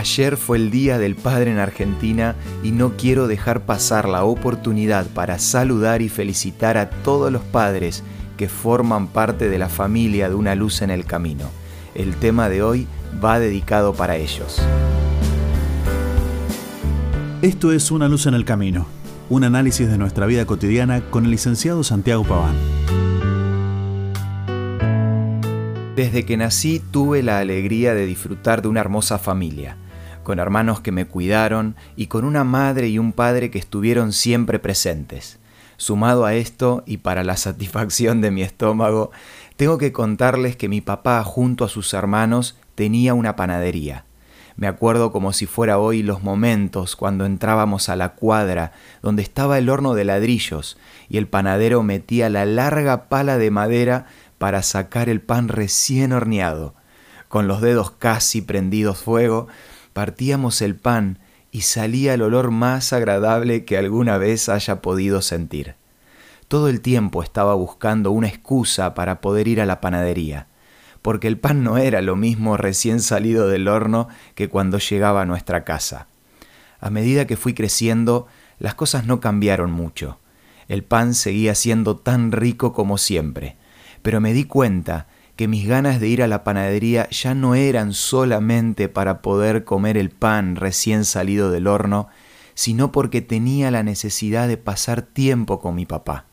Ayer fue el Día del Padre en Argentina y no quiero dejar pasar la oportunidad para saludar y felicitar a todos los padres que forman parte de la familia de una luz en el camino. El tema de hoy va dedicado para ellos. Esto es Una luz en el camino, un análisis de nuestra vida cotidiana con el licenciado Santiago Paván. Desde que nací tuve la alegría de disfrutar de una hermosa familia, con hermanos que me cuidaron y con una madre y un padre que estuvieron siempre presentes. Sumado a esto, y para la satisfacción de mi estómago, tengo que contarles que mi papá junto a sus hermanos tenía una panadería. Me acuerdo como si fuera hoy los momentos cuando entrábamos a la cuadra donde estaba el horno de ladrillos y el panadero metía la larga pala de madera para sacar el pan recién horneado. Con los dedos casi prendidos fuego, partíamos el pan y salía el olor más agradable que alguna vez haya podido sentir. Todo el tiempo estaba buscando una excusa para poder ir a la panadería, porque el pan no era lo mismo recién salido del horno que cuando llegaba a nuestra casa. A medida que fui creciendo, las cosas no cambiaron mucho. El pan seguía siendo tan rico como siempre, pero me di cuenta que mis ganas de ir a la panadería ya no eran solamente para poder comer el pan recién salido del horno, sino porque tenía la necesidad de pasar tiempo con mi papá.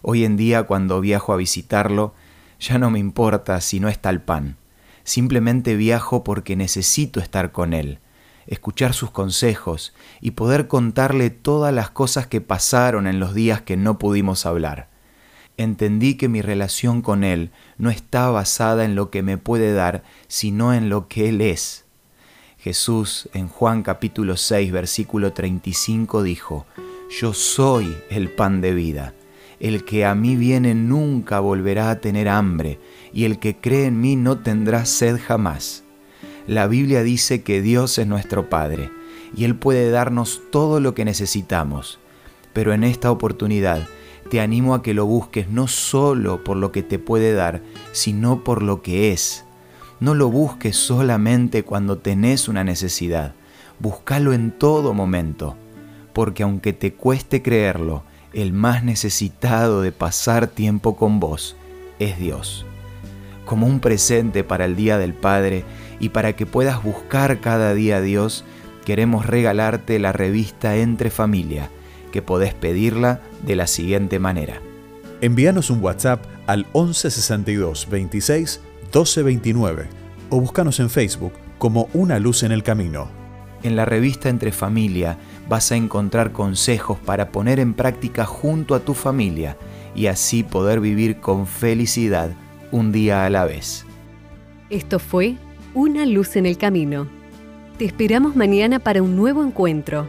Hoy en día cuando viajo a visitarlo, ya no me importa si no está el pan. Simplemente viajo porque necesito estar con él, escuchar sus consejos y poder contarle todas las cosas que pasaron en los días que no pudimos hablar entendí que mi relación con Él no está basada en lo que me puede dar, sino en lo que Él es. Jesús en Juan capítulo 6 versículo 35 dijo, Yo soy el pan de vida. El que a mí viene nunca volverá a tener hambre, y el que cree en mí no tendrá sed jamás. La Biblia dice que Dios es nuestro Padre, y Él puede darnos todo lo que necesitamos. Pero en esta oportunidad, te animo a que lo busques no solo por lo que te puede dar, sino por lo que es. No lo busques solamente cuando tenés una necesidad, búscalo en todo momento, porque aunque te cueste creerlo, el más necesitado de pasar tiempo con vos es Dios. Como un presente para el Día del Padre y para que puedas buscar cada día a Dios, queremos regalarte la revista Entre Familia, que podés pedirla de la siguiente manera. Envíanos un WhatsApp al 1162 26 12 29 o búscanos en Facebook como Una Luz en el Camino. En la revista Entre Familia vas a encontrar consejos para poner en práctica junto a tu familia y así poder vivir con felicidad un día a la vez. Esto fue Una Luz en el Camino. Te esperamos mañana para un nuevo encuentro